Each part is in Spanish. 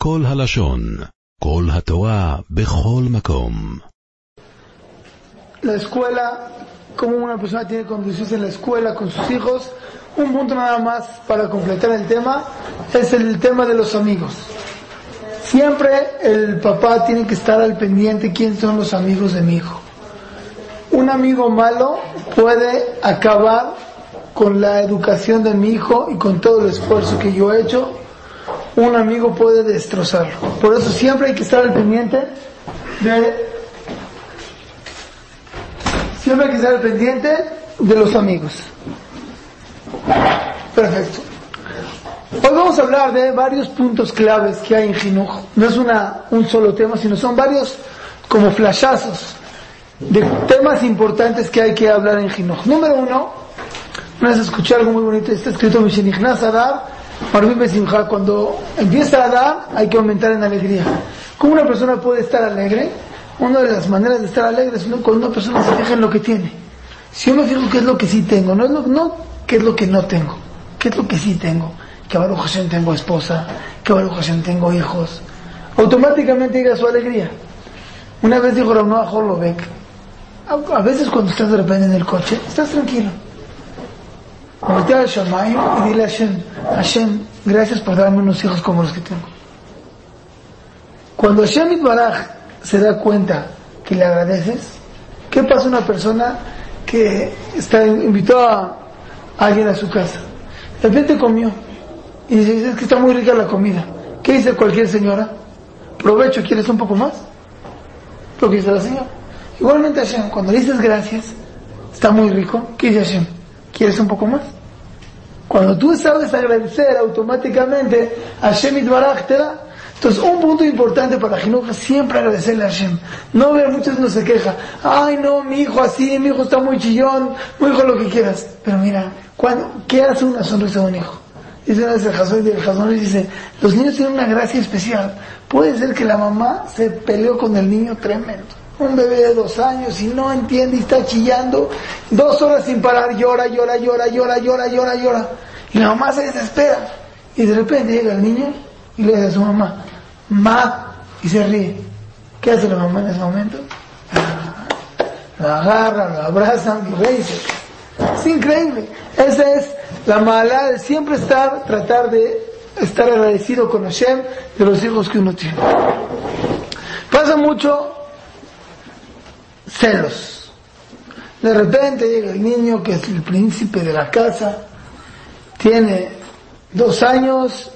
כל הלשון, כל התורה, בכל מקום. La escuela, cómo una persona tiene que conducirse en la escuela con sus hijos. Un punto nada más para completar el tema es el tema de los amigos. Siempre el papá tiene que estar al pendiente quiénes son los amigos de mi hijo. Un amigo malo puede acabar con la educación de mi hijo y con todo el esfuerzo que yo he hecho. un amigo puede destrozarlo. Por eso siempre hay que estar al pendiente de siempre hay que estar al pendiente de los amigos. Perfecto. Hoy vamos a hablar de varios puntos claves que hay en Jinuj. No es una, un solo tema, sino son varios como flashazos de temas importantes que hay que hablar en Jinuj. Número uno, una vez escuché algo muy bonito, está escrito Marvin Besimha, cuando empieza a dar hay que aumentar en alegría. ¿Cómo una persona puede estar alegre? Una de las maneras de estar alegre es cuando una persona se fija en lo que tiene. Si yo me fijo qué es lo que sí tengo, no es lo, no qué es lo que no tengo, qué es lo que sí tengo. Que Baruch Hashem tengo esposa, que Baruch Hashem tengo hijos. Automáticamente llega su alegría. Una vez dijo Ramón Holovek, a, a veces cuando estás de repente en el coche, estás tranquilo. Voltea al Shamayim y dile a Hashem, Hashem, gracias por darme unos hijos como los que tengo. Cuando Hashem Itbaraj se da cuenta que le agradeces, ¿qué pasa una persona que está, invitó a alguien a su casa? De repente comió y dice, es que está muy rica la comida. ¿Qué dice cualquier señora? Provecho, ¿quieres un poco más? Lo que dice la señora. Igualmente Hashem, cuando le dices gracias, está muy rico, ¿qué dice Hashem? ¿Quieres un poco más? Cuando tú sabes agradecer, automáticamente Hashem Itbaraj te da. Entonces, un punto importante para Jinuj es siempre agradecerle a Hashem. No ver, muchos no se queja. Ay, no, mi hijo así, mi hijo está muy chillón, mi hijo lo que quieras. Pero mira, ¿qué hace una sonrisa de un hijo? Dice una vez el Jazón, el Jazón dice, los niños tienen una gracia especial. Puede ser que la mamá se peleó con el niño tremendo. Un bebé de dos años y no entiende y está chillando. Dos horas sin parar, llora, llora, llora, llora, llora, llora, llora. Y la mamá se desespera. Y de repente llega el niño y le dice a su mamá, ma, y se ríe. ¿Qué hace la mamá en ese momento? Lo agarra, lo abraza y reír. Es increíble. Esa es la mala de siempre estar, tratar de estar agradecido con Hashem de los hijos que uno tiene. Pasa mucho celos. De repente llega el niño que es el príncipe de la casa, tiene dos años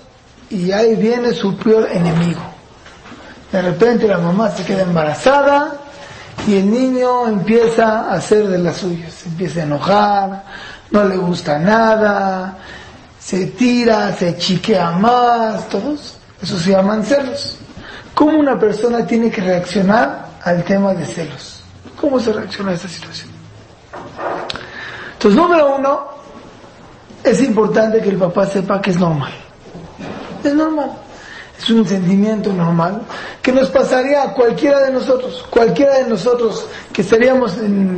y ahí viene su peor enemigo. De repente la mamá se queda embarazada y el niño empieza a hacer de las suyas, se empieza a enojar, no le gusta nada, se tira, se chiquea más, todos, eso se llaman celos. ¿Cómo una persona tiene que reaccionar al tema de celos? ¿Cómo se reacciona a esta situación? Entonces, número uno, es importante que el papá sepa que es normal. Es normal. Es un sentimiento normal que nos pasaría a cualquiera de nosotros. Cualquiera de nosotros que estaríamos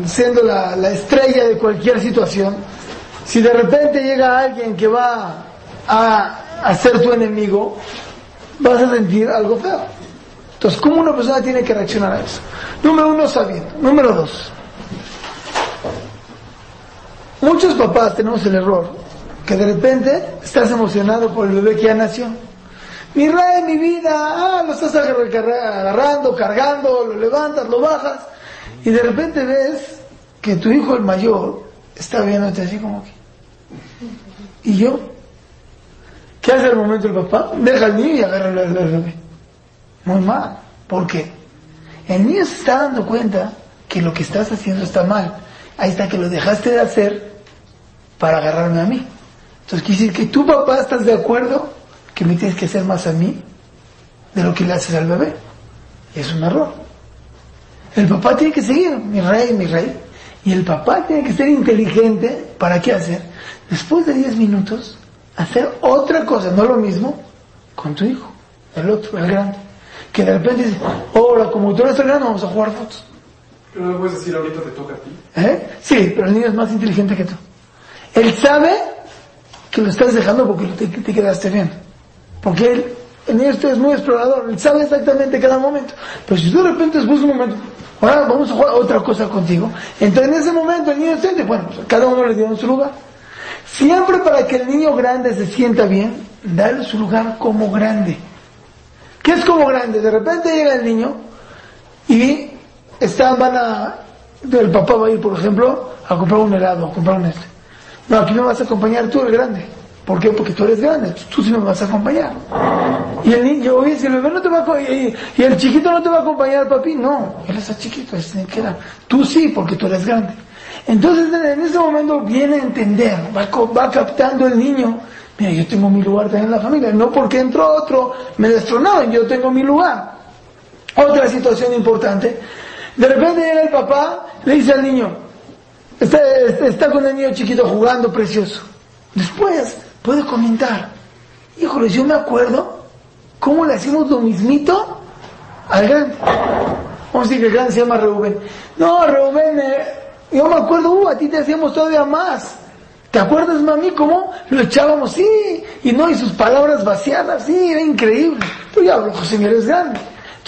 siendo la, la estrella de cualquier situación. Si de repente llega alguien que va a, a ser tu enemigo, vas a sentir algo feo. Entonces, ¿cómo una persona tiene que reaccionar a eso? Número uno, sabiendo. Número dos, muchos papás tenemos el error que de repente estás emocionado por el bebé que ya nació. Mi rey, mi vida, ah, lo estás agarrando, cargando, lo levantas, lo bajas, y de repente ves que tu hijo el mayor está viéndote así como que. ¿Y yo? ¿Qué hace al momento el papá? Deja al niño y agarra al bebé. Muy mal. ¿Por qué? El niño se está dando cuenta que lo que estás haciendo está mal. Ahí está que lo dejaste de hacer para agarrarme a mí. Entonces quiere decir que tu papá estás de acuerdo que me tienes que hacer más a mí de lo que le haces al bebé. Es un error. El papá tiene que seguir, mi rey, mi rey. Y el papá tiene que ser inteligente. ¿Para qué hacer? Después de 10 minutos, hacer otra cosa, no lo mismo, con tu hijo, el otro, el grande. Que de repente dice, hola, como tú eres el grande, vamos a jugar fotos. Pero no puedes decir ahorita te toca a ti. ¿Eh? Sí, pero el niño es más inteligente que tú. Él sabe que lo estás dejando porque te, te quedaste bien. Porque él El niño este es muy explorador, él sabe exactamente cada momento. Pero si tú de repente de un momento, ahora vamos a jugar otra cosa contigo, entonces en ese momento el niño siente, bueno, pues cada uno le dio en su lugar. Siempre para que el niño grande se sienta bien, dale su lugar como grande. ¿Qué es como grande? De repente llega el niño y están, van a, el papá va a ir, por ejemplo, a comprar un helado, a comprar un este. No, aquí me vas a acompañar tú, el grande. ¿Por qué? Porque tú eres grande, tú sí me vas a acompañar. Y el niño, oye, si el bebé no te va a y, el chiquito no te va a acompañar, papi, no, él está chiquito, es que Tú sí, porque tú eres grande. Entonces en ese momento viene a entender, va, va captando el niño, mira, yo tengo mi lugar también en la familia, no porque entró otro, me destronaron, yo tengo mi lugar. Otra situación importante, de repente el papá, le dice al niño, está, está con el niño chiquito jugando precioso. Después puede comentar, híjole, yo me acuerdo cómo le hacemos lo mismito al grande. Vamos a decir que el se llama Reuben. No, Reuben, eh, yo me acuerdo, uh, a ti te hacíamos todavía más. ¿Te acuerdas, mami, cómo lo echábamos? Sí, y no, y sus palabras vaciadas, sí, era increíble. Pero ya José Miguel es grande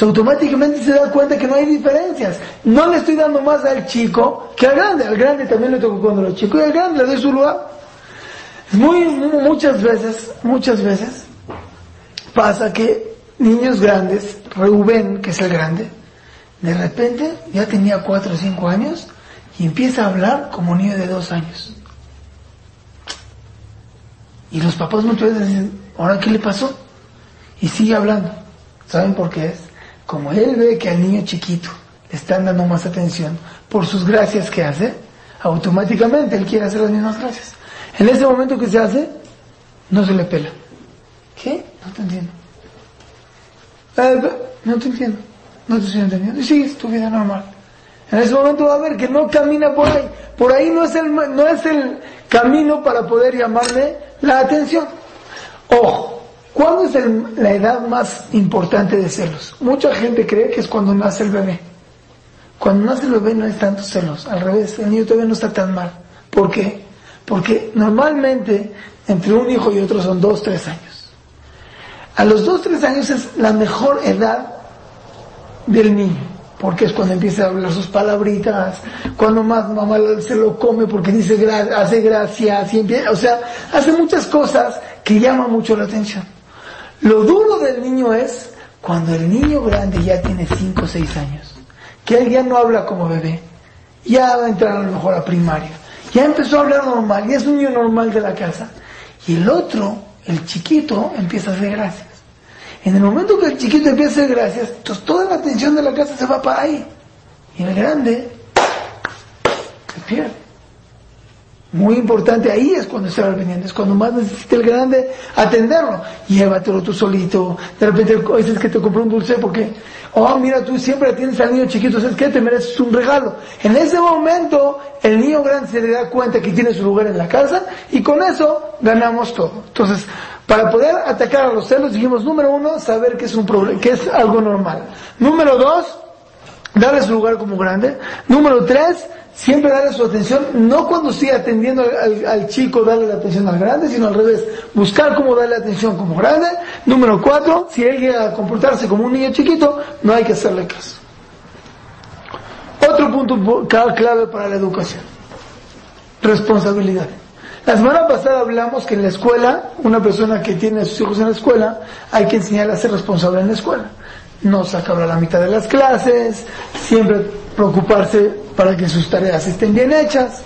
automáticamente se da cuenta que no hay diferencias. No le estoy dando más al chico que al grande. Al grande también le tocó cuando era chico y al grande le doy su lugar. Muy, muchas veces, muchas veces pasa que niños grandes, Reuben, que es el grande, de repente ya tenía cuatro o cinco años y empieza a hablar como niño de dos años. Y los papás muchas veces dicen, ¿ahora qué le pasó? Y sigue hablando. ¿Saben por qué es? como él ve que al niño chiquito le están dando más atención por sus gracias que hace, automáticamente él quiere hacer las mismas gracias. En ese momento que se hace, no se le pela. ¿Qué? No te entiendo. No te entiendo. No te estoy entendiendo. Y sigues tu vida normal. En ese momento va a ver que no camina por ahí. Por ahí no es el, no es el camino para poder llamarle la atención. Ojo, ¿Cuándo es la edad más importante de celos? Mucha gente cree que es cuando nace el bebé. Cuando nace el bebé no hay tantos celos, al revés, el niño todavía no está tan mal. ¿Por qué? Porque normalmente entre un hijo y otro son dos, tres años. A los dos, tres años es la mejor edad del niño, porque es cuando empieza a hablar sus palabritas, cuando más mamá se lo come porque dice hace gracias, o sea, hace muchas cosas que llaman mucho la atención. Lo duro del niño es cuando el niño grande ya tiene 5 o 6 años, que él ya no habla como bebé, ya va a entrar a lo mejor a primaria, ya empezó a hablar normal, ya es un niño normal de la casa, y el otro, el chiquito, empieza a hacer gracias. En el momento que el chiquito empieza a hacer gracias, entonces toda la atención de la casa se va para ahí, y el grande se pierde. Muy importante, ahí es cuando está vendiendo, es cuando más necesita el grande atenderlo. Llévatelo tú solito, de repente es que te compró un dulce porque, oh mira, tú siempre atiendes al niño chiquito, ¿sabes qué? Te mereces un regalo. En ese momento, el niño grande se le da cuenta que tiene su lugar en la casa y con eso ganamos todo. Entonces, para poder atacar a los celos, dijimos, número uno, saber que es un problema, que es algo normal. Número dos, darle su lugar como grande. Número tres, siempre darle su atención, no cuando esté atendiendo al, chico darle la atención al grande, sino al revés, buscar cómo darle atención como grande. Número cuatro, si él llega a comportarse como un niño chiquito, no hay que hacerle caso. Otro punto clave para la educación, responsabilidad. La semana pasada hablamos que en la escuela, una persona que tiene a sus hijos en la escuela, hay que enseñarle a ser responsable en la escuela. No sacarlo a la mitad de las clases, siempre preocuparse para que sus tareas estén bien hechas.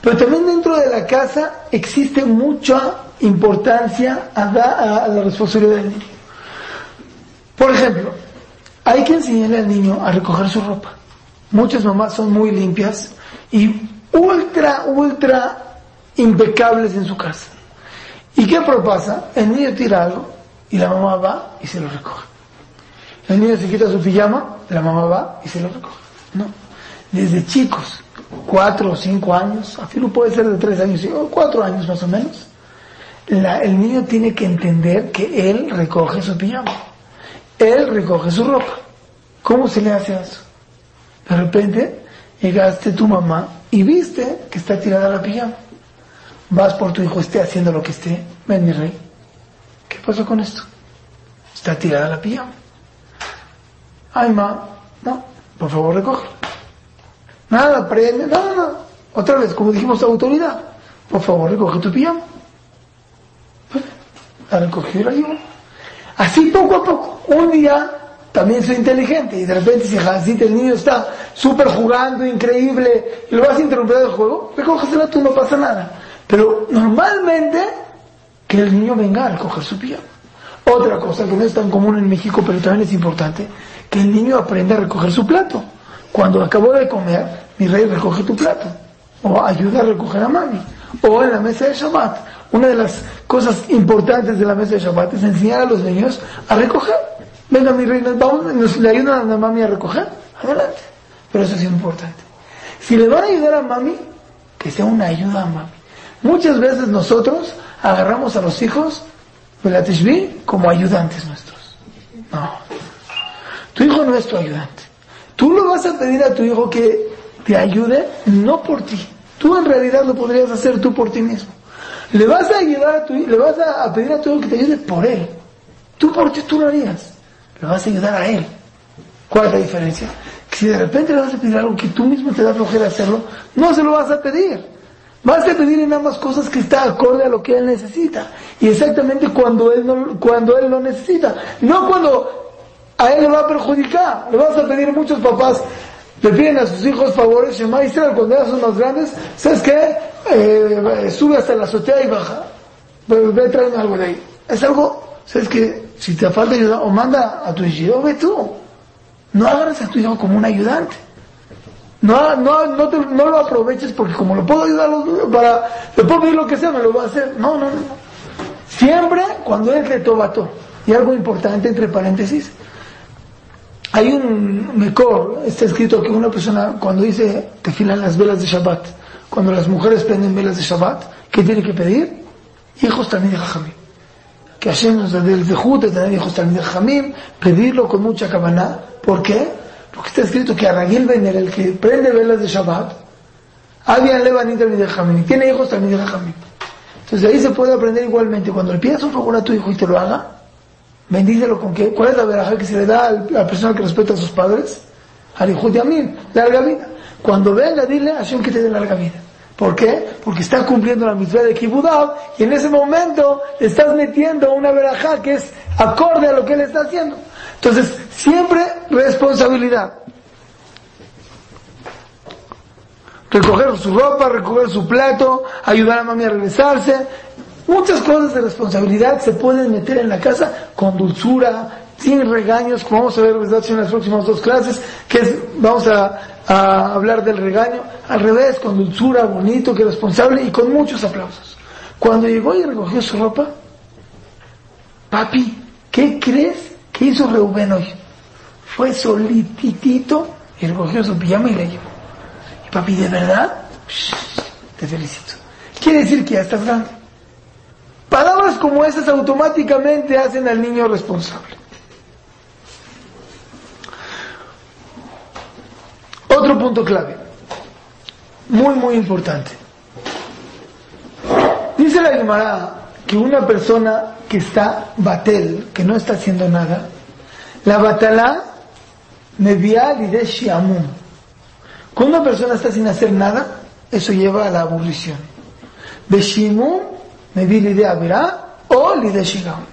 Pero también dentro de la casa existe mucha importancia a, a la responsabilidad del niño. Por ejemplo, hay que enseñarle al niño a recoger su ropa. Muchas mamás son muy limpias y ultra, ultra impecables en su casa. ¿Y qué pasa? El niño tira algo y la mamá va y se lo recoge. El niño se quita su pijama, la mamá va y se lo recoge. No. Desde chicos, cuatro o cinco años, no puede ser de tres años, o cuatro años más o menos, el niño tiene que entender que él recoge su pijama. Él recoge su ropa. ¿Cómo se le hace eso? De repente llegaste tu mamá y viste que está tirada la pijama. Vas por tu hijo, esté haciendo lo que esté. Ven mi rey. ¿Qué pasó con esto? Está tirada la pijama. Ay, ma, no, por favor recoge. Nada, prende, nada, nada. Otra vez, como dijimos, autoridad. Por favor, recoge tu pijama. Pues, la recogió y la llevó. Así poco a poco. Un día también soy inteligente y de repente si Hasid, el niño está súper jugando, increíble, y lo vas a interrumpir del juego, recógesela tú, no pasa nada. Pero normalmente que el niño venga a recoger su pijama. Otra cosa que no es tan común en México, pero también es importante, que el niño aprenda a recoger su plato. Cuando acabó de comer, mi rey recoge tu plato. O ayuda a recoger a mami. O en la mesa de Shabbat. Una de las cosas importantes de la mesa de Shabbat es enseñar a los niños a recoger. Venga, mi rey, vamos, le ayudan a mami a recoger. Adelante. Pero eso es importante. Si le van a ayudar a mami, que sea una ayuda a mami. Muchas veces nosotros agarramos a los hijos de la Tishbi como ayudantes nuestros. No. Tu hijo no es tu ayudante. Tú lo vas a pedir a tu hijo que te ayude, no por ti. Tú en realidad lo podrías hacer tú por ti mismo. Le vas a ayudar a tu le vas a pedir a tu hijo que te ayude por él. Tú por ti tú lo harías. Le vas a ayudar a él. ¿Cuál es la diferencia? Que si de repente le vas a pedir algo que tú mismo te da flojera hacerlo, no se lo vas a pedir. Vas a pedir en ambas cosas que está acorde a lo que él necesita. Y exactamente cuando él, no, cuando él lo necesita. No cuando a él le va a perjudicar. Le vas a pedir muchos papás, le piden a sus hijos favores, Shema Israel, cuando ya son más grandes, ¿sabes qué? Eh, sube hasta la azotea y baja. Ve, ve algo de ahí. Es algo, ¿sabes qué? Si te falta ayuda, o manda a tu hijo, ve tú. No agarres a tu hijo como un ayudante. No, no, no, te, no lo aproveches porque como lo puedo ayudar para, le puedo pedir lo que sea, me lo va a hacer. No, no, no. Siempre cuando es de tobato. Y algo importante entre paréntesis, hay un mejor, está escrito que una persona cuando dice que filan las velas de Shabbat, cuando las mujeres prenden velas de Shabbat, ¿qué tiene que pedir? Hijos también de Jajamim. Que Hashem nos dé el de tener hijos también de Jajamim, pedirlo con mucha cabana. ¿Por qué? Porque está escrito que Aragil Bener, el que prende velas de Shabbat, había Levanit también de Jajamim, y tiene hijos también de Jajamim. Entonces ahí se puede aprender igualmente. Cuando le pidas un favor a tu hijo y te lo haga, Bendícelo con qué? ¿Cuál es la veraja que se le da a la persona que respeta a sus padres? Al hijo de Amín, larga vida. Cuando venga, dile a Hashem que te dé larga vida. ¿Por qué? Porque está cumpliendo la mitzvah de Kibudab y en ese momento le estás metiendo una verajá que es acorde a lo que él está haciendo. Entonces, siempre responsabilidad. Recoger su ropa, recoger su plato, ayudar a mami a regresarse, Muchas cosas de responsabilidad se pueden meter en la casa con dulzura, sin regaños, como vamos a ver en las próximas dos clases, que es, vamos a, hablar del regaño, al revés, con dulzura, bonito, que responsable y con muchos aplausos. Cuando llegó y recogió su ropa, papi, ¿qué crees que hizo Reuben hoy? Fue solititito y recogió su pijama y le llevó. Y papi, ¿de verdad? te felicito. Quiere decir que ya estás grande. Palabras como esas automáticamente hacen al niño responsable. Otro punto clave, muy muy importante. Dice la Gemara que una persona que está batel, que no está haciendo nada, la batalá de shiamun. Cuando una persona está sin hacer nada, eso lleva a la aburrición. De shimun me vi la idea verá o de shigam.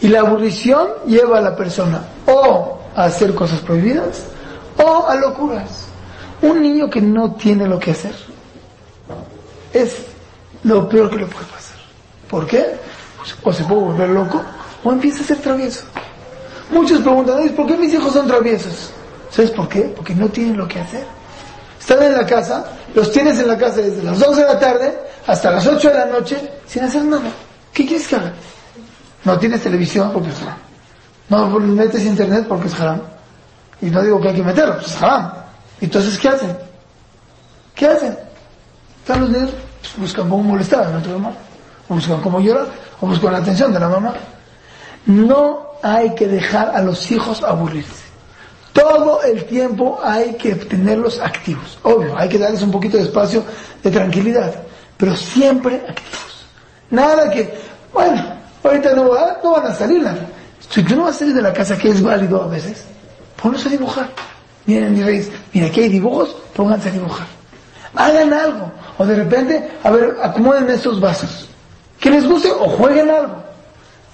Y la aburrición lleva a la persona o a hacer cosas prohibidas o a locuras. Un niño que no tiene lo que hacer es lo peor que le puede pasar. ¿Por qué? O se puede volver loco o empieza a ser travieso. Muchos preguntan, ¿por qué mis hijos son traviesos? ¿Sabes por qué? Porque no tienen lo que hacer. Están en la casa, los tienes en la casa desde las 12 de la tarde hasta las 8 de la noche sin hacer nada. ¿Qué quieres que haga? No tienes televisión porque es haram. No metes internet porque es haram. Y no digo que hay que meterlo, pues es haram. Entonces, ¿qué hacen? ¿Qué hacen? Están los niños, pues, buscan cómo molestar a nuestra mamá, o buscan cómo llorar, o buscan la atención de la mamá. No hay que dejar a los hijos aburrirse. Todo el tiempo hay que tenerlos activos. Obvio, hay que darles un poquito de espacio de tranquilidad, pero siempre activos. Nada que, bueno, ahorita no, van a salir. Si tú no vas a salir de la casa, que es válido a veces, ponlos a dibujar. Miren, mis reyes, mira, aquí hay dibujos, pónganse a dibujar. Hagan algo. O de repente, a ver, acomoden estos vasos. Que les guste o jueguen algo.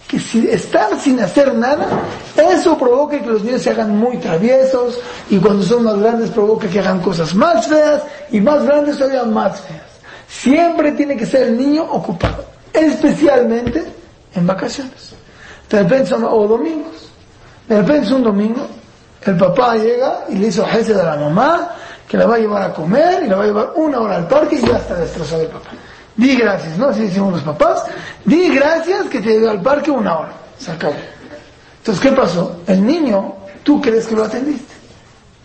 Que si estar sin hacer nada, eso provoca que los niños se hagan muy traviesos y cuando son más grandes provoca que hagan cosas más feas y más grandes todavía más feas. Siempre tiene que ser el niño ocupado, especialmente en vacaciones. De repente son, o domingos. De repente es un domingo, el papá llega y le hizo jefe de la mamá que la va a llevar a comer y la va a llevar una hora al parque y ya está destrozado el papá. Di gracias, ¿no? Así decimos los papás. Di gracias que te llevé al parque una hora. Se acabó. Entonces, ¿qué pasó? El niño, tú crees que lo atendiste.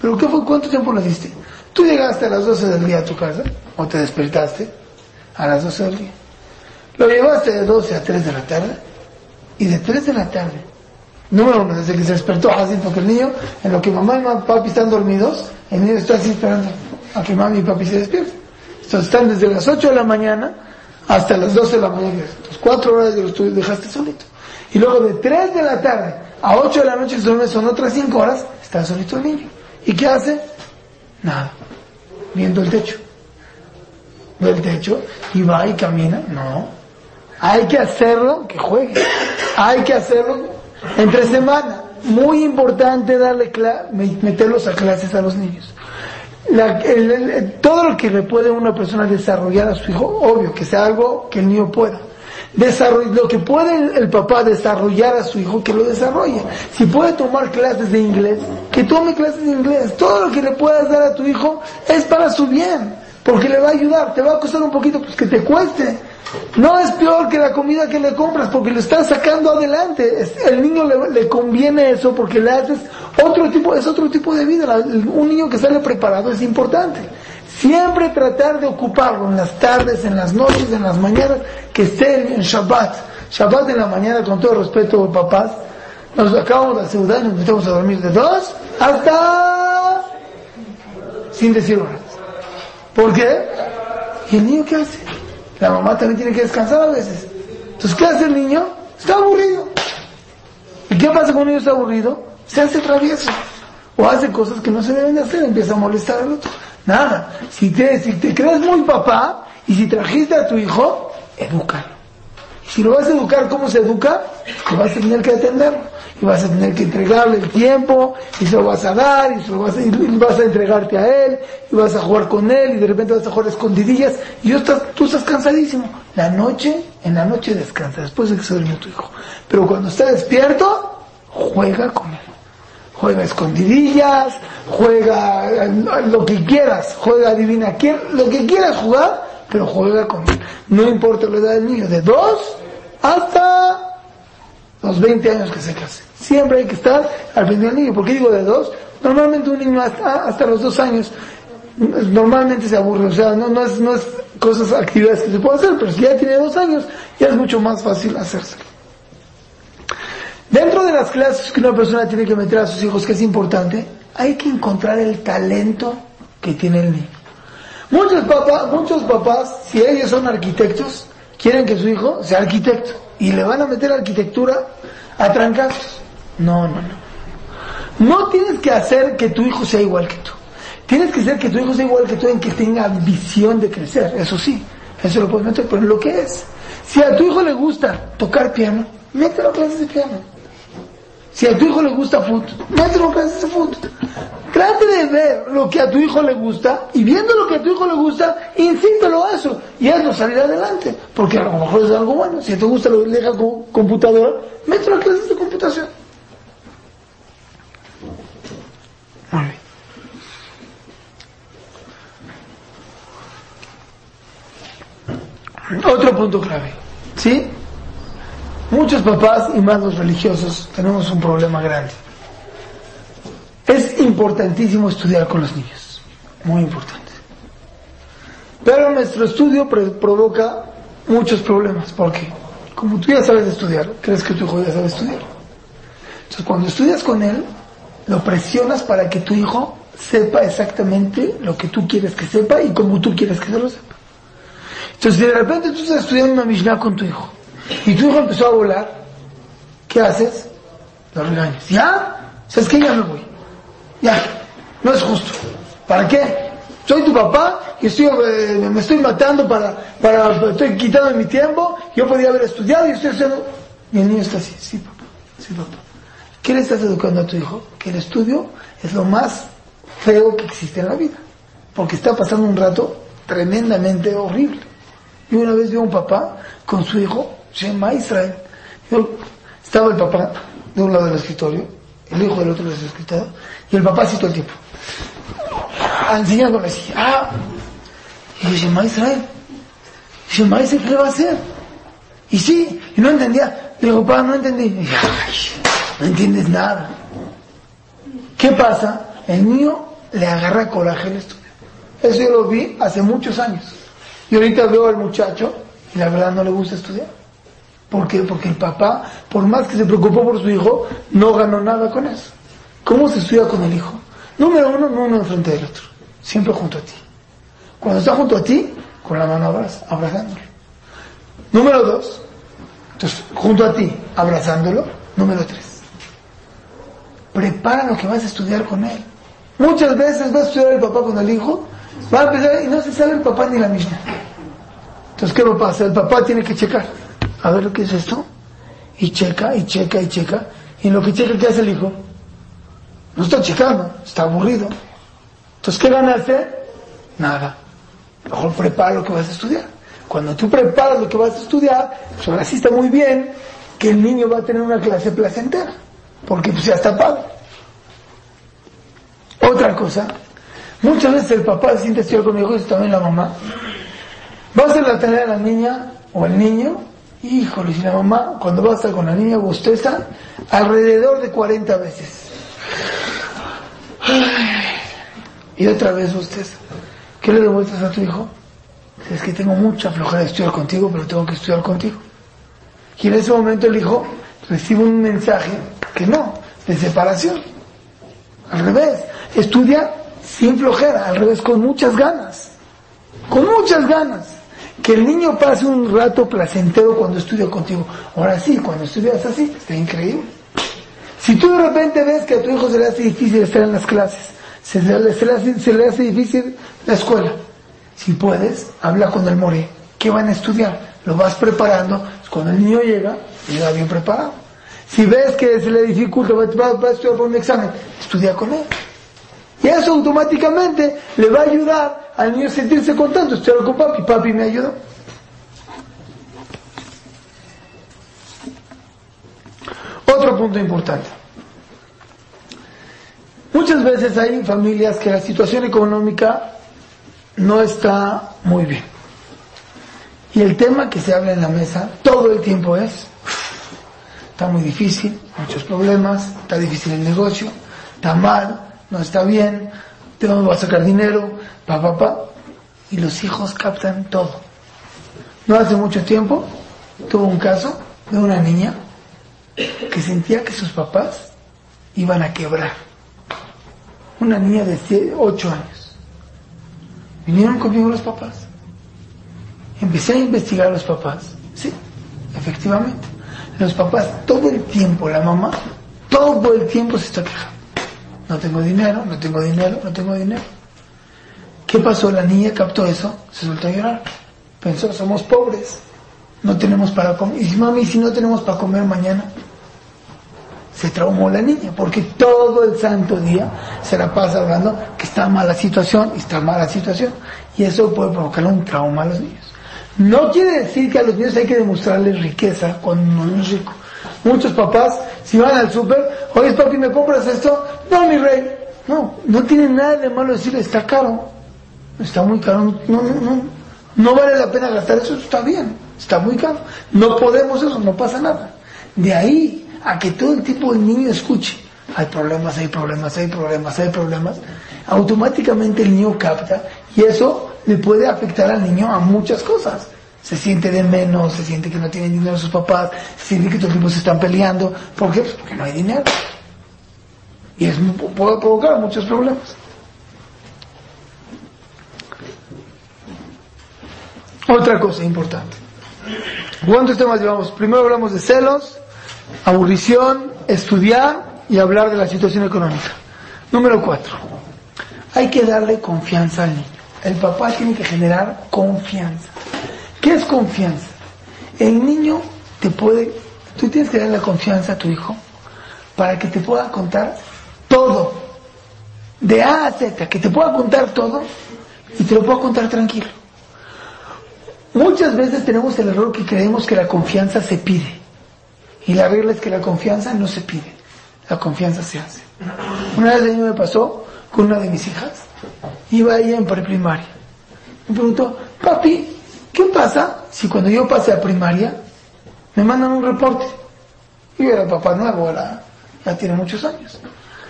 ¿Pero qué fue? ¿Cuánto tiempo le diste? Tú llegaste a las 12 del día a tu casa, o te despertaste a las 12 del día. Lo llevaste de 12 a 3 de la tarde, y de 3 de la tarde, número uno, desde que se despertó así, porque el niño, en lo que mamá y papi están dormidos, el niño está así esperando a que mami y papi se despierten. Entonces están desde las 8 de la mañana hasta las 12 de la mañana. Entonces 4 horas de los tuyos dejaste solito. Y luego de 3 de la tarde a 8 de la noche, que son otras 5 horas, está solito el niño. ¿Y qué hace? Nada. Viendo el techo. Ve el techo y va y camina. No. Hay que hacerlo que juegue. Hay que hacerlo entre semana. Muy importante darle meterlos a clases a los niños. Todo lo que le puede una persona desarrollar a su hijo, obvio, que sea algo que el niño pueda. lo que puede el, papá desarrollar a su hijo, que lo desarrolle. Si puede tomar clases de inglés, que tome clases de inglés. Todo lo que le puedas dar a tu hijo es para su bien, porque le va a ayudar. Te va a costar un poquito, pues que te cueste. No es peor que la comida que le compras porque lo estás sacando adelante. El niño le, conviene eso porque le haces otro tipo, es otro tipo de vida. Un niño que sale preparado es importante. Siempre tratar de ocuparlo en las tardes, en las noches, en las mañanas, que esté en Shabbat. Shabbat en la mañana, con todo respeto, papás, nos acabamos de ciudad y nos metemos a dormir de dos hasta sin decir horas. ¿Por qué? ¿Y el niño qué hace? La mamá también tiene que descansar a veces. Entonces, ¿qué hace el niño? Está aburrido. ¿Y qué pasa cuando un niño está aburrido? Se hace travieso. O hace cosas que no se deben de hacer, empieza a molestar al otro. Nada. Si te, si te crees muy papá y si trajiste a tu hijo, edúcalo. Si lo vas a educar, ¿cómo se educa? Te vas a tener que atenderlo y vas a tener que entregarle el tiempo y se lo vas a dar y, se lo vas, a, vas a entregarte a él y vas a jugar con él y de repente vas a jugar escondidillas y tú estás cansadísimo. La noche, en la noche descansa después de que se duerme tu hijo. Pero cuando está despierto, juega con él. Juega escondidillas, juega lo que quieras, juega adivina quién, lo que quieras jugar, pero juega con él. No importa la edad del niño, de dos hasta los 20 años que se case. Siempre hay que estar al pendiente del niño. ¿Por qué digo de dos? Normalmente un niño hasta, hasta los dos años normalmente se aburre, o sea, no, no, es, no es cosas, actividades que se pueden hacer, pero si ya tiene dos años, ya es mucho más fácil hacerse. Dentro de las clases que una persona tiene que meter a sus hijos, que es importante, hay que encontrar el talento que tiene el niño. Muchos papás, muchos papás, si ellos son arquitectos, quieren que su hijo sea arquitecto y le van a meter arquitectura a trancazos. No, no, no. No tienes que hacer que tu hijo sea igual que tú. Tienes que hacer que tu hijo sea igual que tú en que tenga visión de crecer, eso sí. Eso lo puedes meter, pero lo que es. Si a tu hijo le gusta tocar piano, mételo a clases de piano. Si a tu hijo le gusta fútbol, mételo a clases de fútbol. Trate de ver lo que a tu hijo le gusta y viendo lo que a tu hijo le gusta, incítalo a eso y hazlo salir adelante. Porque a lo mejor es algo bueno. Si te gusta lo que deja computadora, mételo a clases de computación. Otro punto clave. ¿Sí? Muchos papás y más los religiosos tenemos un problema grande. Es importantísimo estudiar con los niños, muy importante. Pero nuestro estudio provoca muchos problemas, porque como tú ya sabes estudiar, crees que tu hijo ya sabe estudiar. Entonces cuando estudias con él, lo presionas para que tu hijo sepa exactamente lo que tú quieres que sepa y como tú quieres que se lo sepa. Entonces de repente tú estás estudiando una Mishnah con tu hijo y tu hijo empezó a volar, ¿qué haces? lo regañas. ¿Ya? ¿Sabes qué? Ya me voy. Ya. No es justo. ¿Para qué? Soy tu papá y estoy, eh, me estoy matando para, para, estoy quitando mi tiempo. Yo podría haber estudiado y estoy haciendo. Y el niño está así, sí, papá, sí, papá. ¿Qué le estás educando a tu hijo? Que el estudio es lo más feo que existe en la vida. Porque está pasando un rato tremendamente horrible. Y una vez vi a un papá con su hijo, llama Israel. Yo, estaba el papá de un lado del escritorio, el hijo del otro del escritorio, y el papá así todo el tiempo. Enseñándole así. Ah, y yo, Shema Israel. Shema Israel, ¿qué le va a hacer? Y sí, y no entendía. Le digo, papá, no entendí. Y ay, no entiendes nada. ¿Qué pasa? El niño le agarra coraje al estudio. Eso yo lo vi hace muchos años. Y ahorita veo al muchacho y la verdad no le gusta estudiar. ¿Por qué? Porque el papá, por más que se preocupó por su hijo, no ganó nada con eso. ¿Cómo se estudia con el hijo? Número uno, no uno enfrente del otro. Siempre junto a ti. Cuando está junto a ti, con la mano abraza, abrazándolo. Número dos, entonces, junto a ti, abrazándolo. Número tres, prepara lo que vas a estudiar con él. Muchas veces va a estudiar el papá con el hijo, va a empezar y no se sabe el papá ni la misma. Entonces, ¿qué va a? El papá tiene que checar. A ver lo que es esto. Y checa, y checa, y checa. Y en lo que checa, ¿qué hace el hijo? No está checando, está aburrido. Entonces, ¿qué ganaste? Nada. Mejor prepara lo que vas a estudiar. Cuando tú preparas lo que vas a estudiar, pues ahora sí está muy bien que el niño va a tener una clase placentera. Porque pues ya está pago. Otra cosa, muchas veces el papá se siente estudiar con hijo y también la mamá. Va a la tarea de la niña o el niño, híjole, si la mamá, cuando va a estar con la niña bosteza, alrededor de 40 veces. Y otra vez usted, ¿qué le demuestras a tu hijo? Es que tengo mucha flojera de estudiar contigo, pero tengo que estudiar contigo. Y en ese momento el hijo recibe un mensaje que no, de separación. Al revés, estudia sin flojera, al revés, con muchas ganas. Con muchas ganas. Que el niño pase un rato placentero cuando estudia contigo. Ahora sí, cuando estudias así, está increíble. Si tú de repente ves que a tu hijo se le hace difícil estar en las clases, se le, se le, hace, difícil la escuela, si puedes, habla con el more. ¿Qué van a estudiar? Lo vas preparando. Cuando el niño llega, llega bien preparado. Si ves que se le dificulta, va, a estudiar por un examen, estudia con él. Y eso automáticamente le va a ayudar al niño a sentirse contento. Estudiar con papi, papi me ayudó. Otro punto importante. Muchas veces hay familias que la situación económica no está muy bien. Y el tema que se habla en la mesa todo el tiempo es, está muy difícil, muchos problemas, está difícil el negocio, está mal, no está bien, ¿de dónde va a sacar dinero? Pa, pa, pa. Y los hijos captan todo. No hace mucho tiempo tuvo un caso de una niña que sentía que sus papás iban a quebrar. Una niña de 8 años. Vinieron conmigo los papás. Empecé a investigar a los papás. Sí, efectivamente. Los papás todo el tiempo, la mamá, todo el tiempo se está quejando. No tengo dinero, no tengo dinero, no tengo dinero. ¿Qué pasó? La niña captó eso, se soltó a llorar. Pensó, somos pobres, no tenemos para comer. Y mami, si no tenemos para comer mañana, se traumó la niña, porque todo el santo día se la pasa hablando que está mala situación, está mala situación, y eso puede provocar un trauma a los niños. No quiere decir que a los niños hay que demostrarles riqueza cuando no es rico. Muchos papás, si van al súper, oye papi, ¿me compras esto? No, mi rey. No, no tiene nada de malo decirle, está caro. Está muy caro. No, no, no. No vale la pena gastar eso, está bien. Está muy caro. No podemos eso, no pasa nada. De ahí a que todo el tipo de niño escuche, hay problemas, hay problemas, hay problemas, hay problemas, automáticamente el niño capta y eso le puede afectar al niño a muchas cosas. Se siente de menos, se siente que no tiene dinero sus papás, se siente que todo el tiempo se están peleando. ¿Por qué? Pues porque no hay dinero. Y eso puede provocar muchos problemas. Otra cosa importante. ¿Cuántos temas llevamos? Primero hablamos de celos, aburrición, estudiar y hablar de la situación económica. Número cuatro, hay que darle confianza al niño. El papá tiene que generar confianza. ¿Qué es confianza? El niño te puede, tú tienes que darle confianza a tu hijo para que te pueda contar todo, de A a Z, que te pueda contar todo y te lo pueda contar tranquilo. Muchas veces tenemos el error que creemos que la confianza se pide. Y la regla es que la confianza no se pide, la confianza se hace. Una vez a mí me pasó con una de mis hijas, iba ella en preprimaria. Me preguntó, papi, ¿qué pasa si cuando yo pase a primaria me mandan un reporte? Y yo era papá nuevo, era, ya tiene muchos años.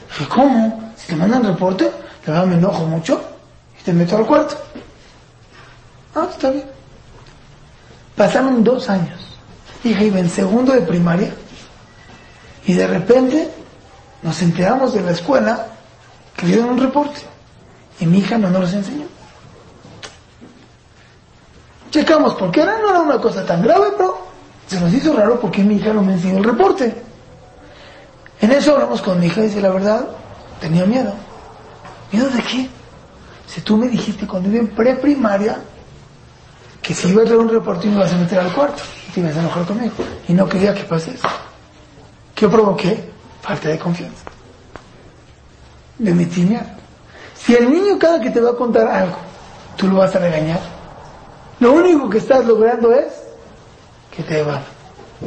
Dije, ¿cómo? Si te mandan reporte, la verdad me enojo mucho y te meto al cuarto. Ah, está bien. Pasaron dos años. Hija iba en segundo de primaria y de repente nos enteramos de la escuela que dieron un reporte y mi hija no nos los enseñó. Checamos porque era, no era una cosa tan grave, pero se nos hizo raro porque mi hija no me enseñó el reporte. En eso hablamos con mi hija y dice, la verdad, tenía miedo. ¿Miedo de qué? Si tú me dijiste cuando iba en preprimaria que si iba a traer un reporte me ibas a meter al cuarto y te ibas a enojar conmigo. Y no quería que pase eso. ¿Qué provoqué? Falta de confianza. De metí Si el niño cada que te va a contar algo, tú lo vas a regañar, lo único que estás logrando es que te va.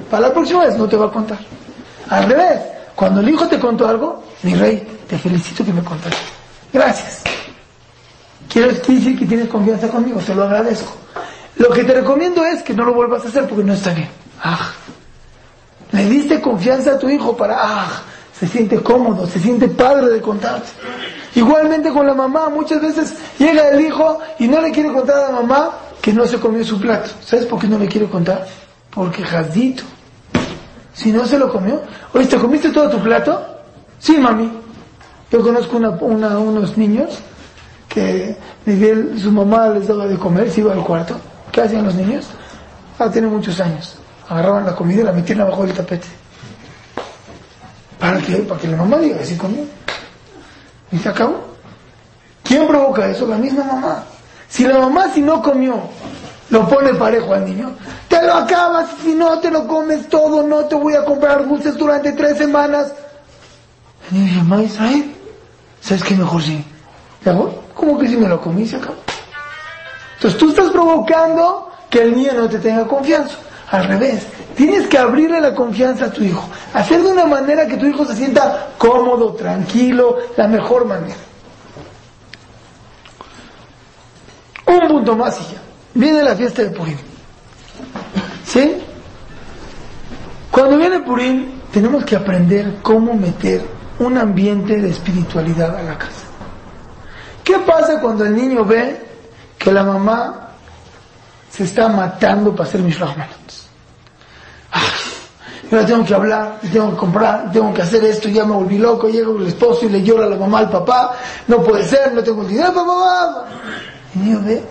Para la próxima vez no te va a contar. Al revés, cuando el hijo te contó algo, mi rey, te felicito que me contaste. Gracias. Quiero decir que tienes confianza conmigo, te lo agradezco. Lo que te recomiendo es que no lo vuelvas a hacer porque no está bien. Ah, le diste confianza a tu hijo para, ah, se siente cómodo, se siente padre de contarte. Igualmente con la mamá, muchas veces llega el hijo y no le quiere contar a la mamá que no se comió su plato. ¿Sabes por qué no le quiere contar? Porque jadito. Si no se lo comió, oye, ¿te comiste todo tu plato? Sí, mami. Yo conozco una, unos niños que su mamá les daba de comer, se iba al cuarto ¿Qué hacían los niños? Ah, tiene muchos años. Agarraban la comida y la metían abajo del tapete. ¿Para qué? Para que la mamá diga, así comió. Y se acabó. ¿Quién provoca eso? La misma mamá. Si la mamá si no comió, lo pone parejo al niño, te lo acabas, si no te lo comes todo, no te voy a comprar dulces durante tres semanas. Y dice, mamá Israel, ¿sabes qué mejor sí? ¿Cómo que si me lo comí se acabó? Entonces tú estás provocando que el niño no te tenga confianza. Al revés, tienes que abrirle la confianza a tu hijo. Hacer de una manera que tu hijo se sienta cómodo, tranquilo, la mejor manera. Un punto más y ya. Viene la fiesta de Purim. ¿Sí? Cuando viene Purim, tenemos que aprender cómo meter un ambiente de espiritualidad a la casa. ¿Qué pasa cuando el niño ve que la mamá se está matando para hacer mis rahmanots. Ah, yo tengo que hablar, tengo que comprar, tengo que hacer esto, ya me volví loco, llega el esposo y le llora a la mamá al papá, no puede ser, no tengo el dinero para Y niño ve,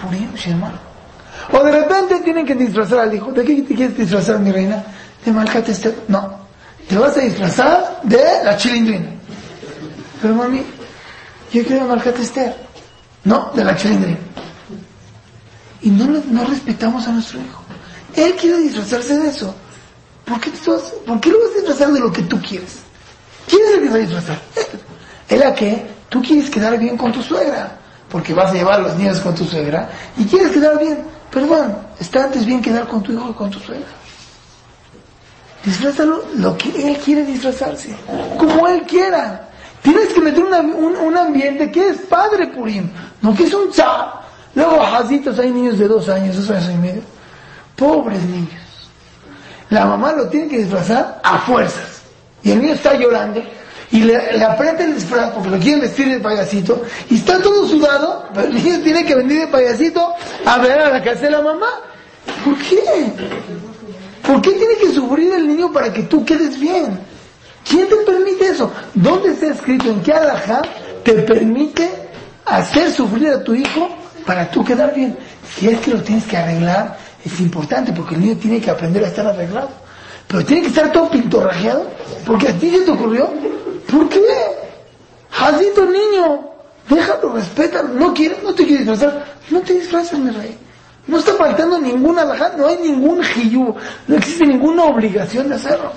Purim, hermano. O de repente tienen que disfrazar al hijo. ¿De qué te quieres disfrazar, mi reina? De Malcat Esther. No. Te vas a disfrazar de la chilindrina. Pero mami, yo quiero Malcat Esther. No, de la chilindrina y no, no respetamos a nuestro hijo. Él quiere disfrazarse de eso. ¿Por qué, ¿Por qué lo vas a disfrazar de lo que tú quieres? ¿Quién es el que va a disfrazar? Él. a qué? Tú quieres quedar bien con tu suegra, porque vas a llevar a los niños con tu suegra, y quieres quedar bien. Perdón, está antes bien quedar con tu hijo que con tu suegra. Disfrázalo lo que él quiere disfrazarse, como él quiera. Tienes que meter un, un, ambiente que es padre Purim, no que es un zar. Luego, jazitos, hay niños de dos años, dos años y medio. Pobres niños. La mamá lo tiene que disfrazar a fuerzas. Y el niño está llorando y le, aprieta el disfraz porque lo quieren vestir de payasito y está todo sudado, pero el niño tiene que venir de payasito a ver a la casa de la mamá. ¿Por qué? ¿Por qué tiene que sufrir el niño para que tú quedes bien? ¿Quién te permite eso? ¿Dónde está escrito? ¿En qué alajá te permite hacer sufrir a tu hijo para tú quedar bien. Si es que lo tienes que arreglar, es importante porque el niño tiene que aprender a estar arreglado. Pero tiene que estar todo pintorrajeado, porque a ti se te ocurrió. ¿Por qué? Jadito niño, déjalo, respétalo. No quieres, no te quieres disfrazar, no te disfraces, mi rey. No está faltando ninguna alajá, no hay ningún jiyu, no existe ninguna obligación de hacerlo.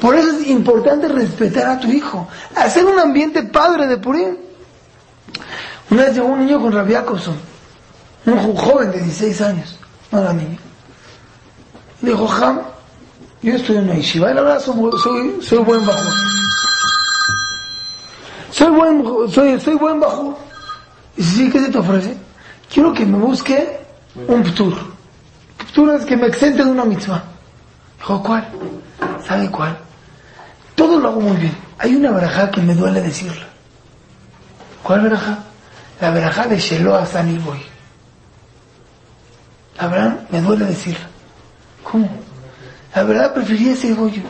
Por eso es importante respetar a tu hijo, hacer un ambiente padre de Purim. Una vez llegó un niño con rabiacoso, un joven de 16 años, no era niño. Le dijo, Jam, yo estoy en una yeshiva y la verdad soy, soy, buen bajo. Soy buen, soy, soy buen bajo. Y si sí, ¿qué se te ofrece? quiero que me busque un ptur. Ptur es que me exente de una mitzvah. Dijo, ¿cuál? ¿Sabe cuál? Todo lo hago muy bien. Hay una verajá que me duele decirla. ¿Cuál verajá? La verajá de Sheloah Sani Boy. La verdad, me duele decirla. ¿Cómo? La verdad, prefería ese bollo.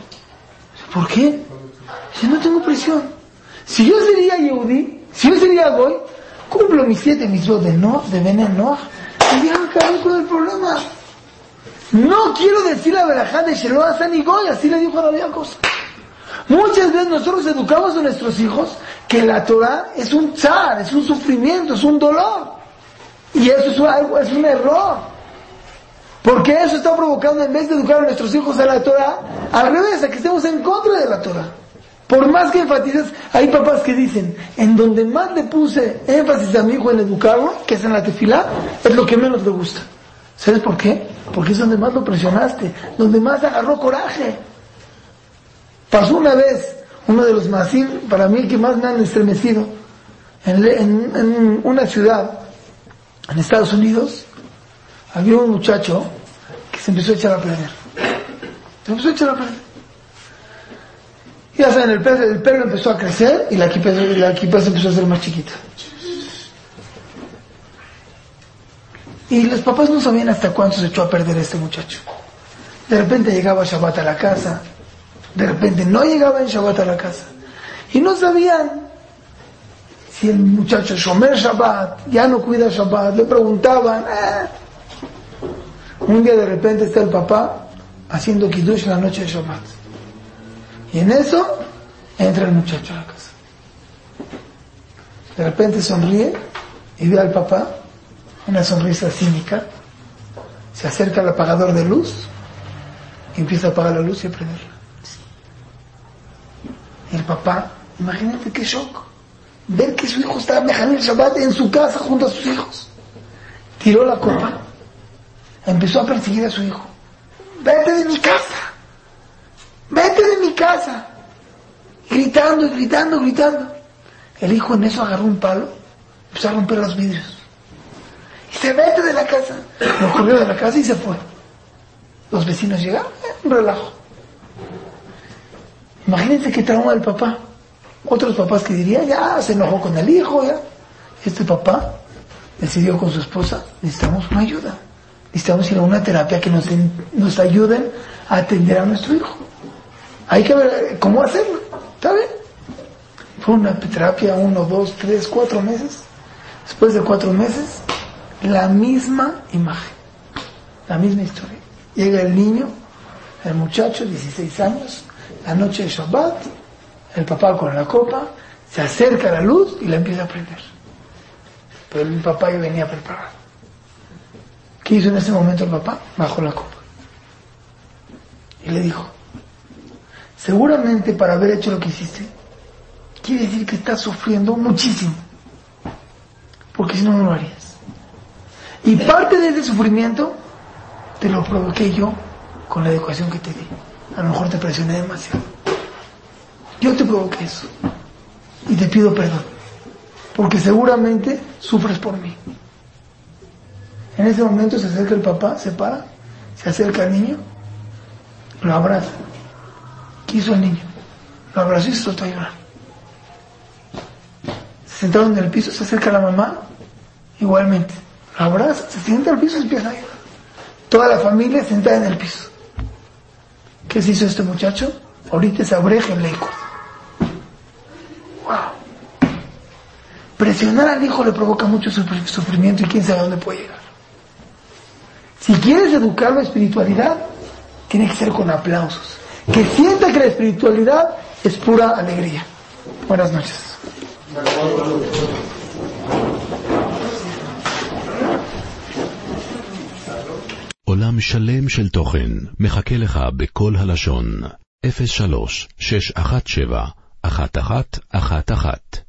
¿Por qué? Si no tengo presión. Si yo sería Yehudi, si yo sería Goy, cumplo mis siete mismos de no, de veneno, y ya acabé con el problema. No quiero decir la verajá de Sheloah San y Goy, así le dijo a la cosa. Muchas veces nosotros educamos a nuestros hijos que la Torah es un zar, es un sufrimiento, es un dolor. Y eso es, algo, es un error. Porque eso está provocando, en vez de educar a nuestros hijos a la Torah, al revés, a que estemos en contra de la Torah. Por más que enfatices, hay papás que dicen, en donde más le puse énfasis a mi hijo en educarlo, que es en la tefilá, es lo que menos le gusta. ¿Sabes por qué? Porque es donde más lo presionaste, donde más agarró coraje. Pasó una vez, uno de los más, para mí que más me han estremecido, en, en una ciudad, en Estados Unidos, había un muchacho que se empezó a echar a perder. Se empezó a echar a perder. Ya saben, el pelo, el empezó a crecer y la equipa, la se empezó a hacer más chiquita. Y los papás no sabían hasta cuándo se echó a perder este muchacho. De repente llegaba Shabbat a la casa, de repente no llegaba en Shabbat a la casa. Y no sabían si el muchacho Shomer Shabbat, ya no cuida Shabbat, le preguntaban. Eh". Un día de repente está el papá haciendo Kiddush en la noche de Shabbat. Y en eso entra el muchacho a la casa. De repente sonríe y ve al papá, una sonrisa cínica, se acerca al apagador de luz y empieza a apagar la luz y a prenderla. El papá, imagínate qué shock, ver que su hijo estaba dejando el Shabbat en su casa junto a sus hijos. Tiró la copa, empezó a perseguir a su hijo. Vete de mi casa vete de mi casa. Gritando gritando, gritando. El hijo en eso agarró un palo, empezó a romper los vidrios. Y se vete de la casa. Lo corrió de la casa y se fue. Los vecinos llegaron, eh, relajo. Imagínense qué trauma del papá. Otros papás que dirían, ya se enojó con el hijo, ya. Este papá decidió con su esposa, necesitamos una ayuda. Necesitamos ir a una terapia que nos, nos ayude a atender a nuestro hijo. Hay que ver cómo hacerlo. ¿Está bien? Fue una terapia, uno, dos, tres, cuatro meses. Después de cuatro meses, la misma imagen, la misma historia. Llega el niño, el muchacho, 16 años, la noche de Shabbat, el papá con la copa, se acerca a la luz y la empieza a prender. Pero el papá ya venía preparado. ¿Qué hizo en ese momento el papá? Bajó la copa. Y le dijo, seguramente para haber hecho lo que hiciste, quiere decir que estás sufriendo muchísimo. Porque si no, no lo harías. Y parte de ese sufrimiento te lo provoqué yo con la educación que te di. A lo mejor te presioné demasiado. Yo te provoqué eso. Y te pido perdón. Porque seguramente sufres por mí. En ese momento se acerca el papá, se para, se acerca al niño, lo abraza ¿Qué hizo el niño? Lo abrazó y se soltó a llorar. Se sentaron en el piso, se acerca la mamá, igualmente. Lo abraza, se sienta al piso y empieza a llorar. Toda la familia sentada en el piso. ¿Qué se hizo este muchacho? Ahorita se abreja el hijo. Wow. Presionar al hijo le provoca mucho sufrimiento y quién sabe dónde puede llegar. Si quieres educarlo a espiritualidad, tiene que ser con aplausos. Que sienta que la espiritualidad es pura alegría. Buenas noches. עולם שלם של תוכן מחכה לך בכל הלשון, 03 617 1111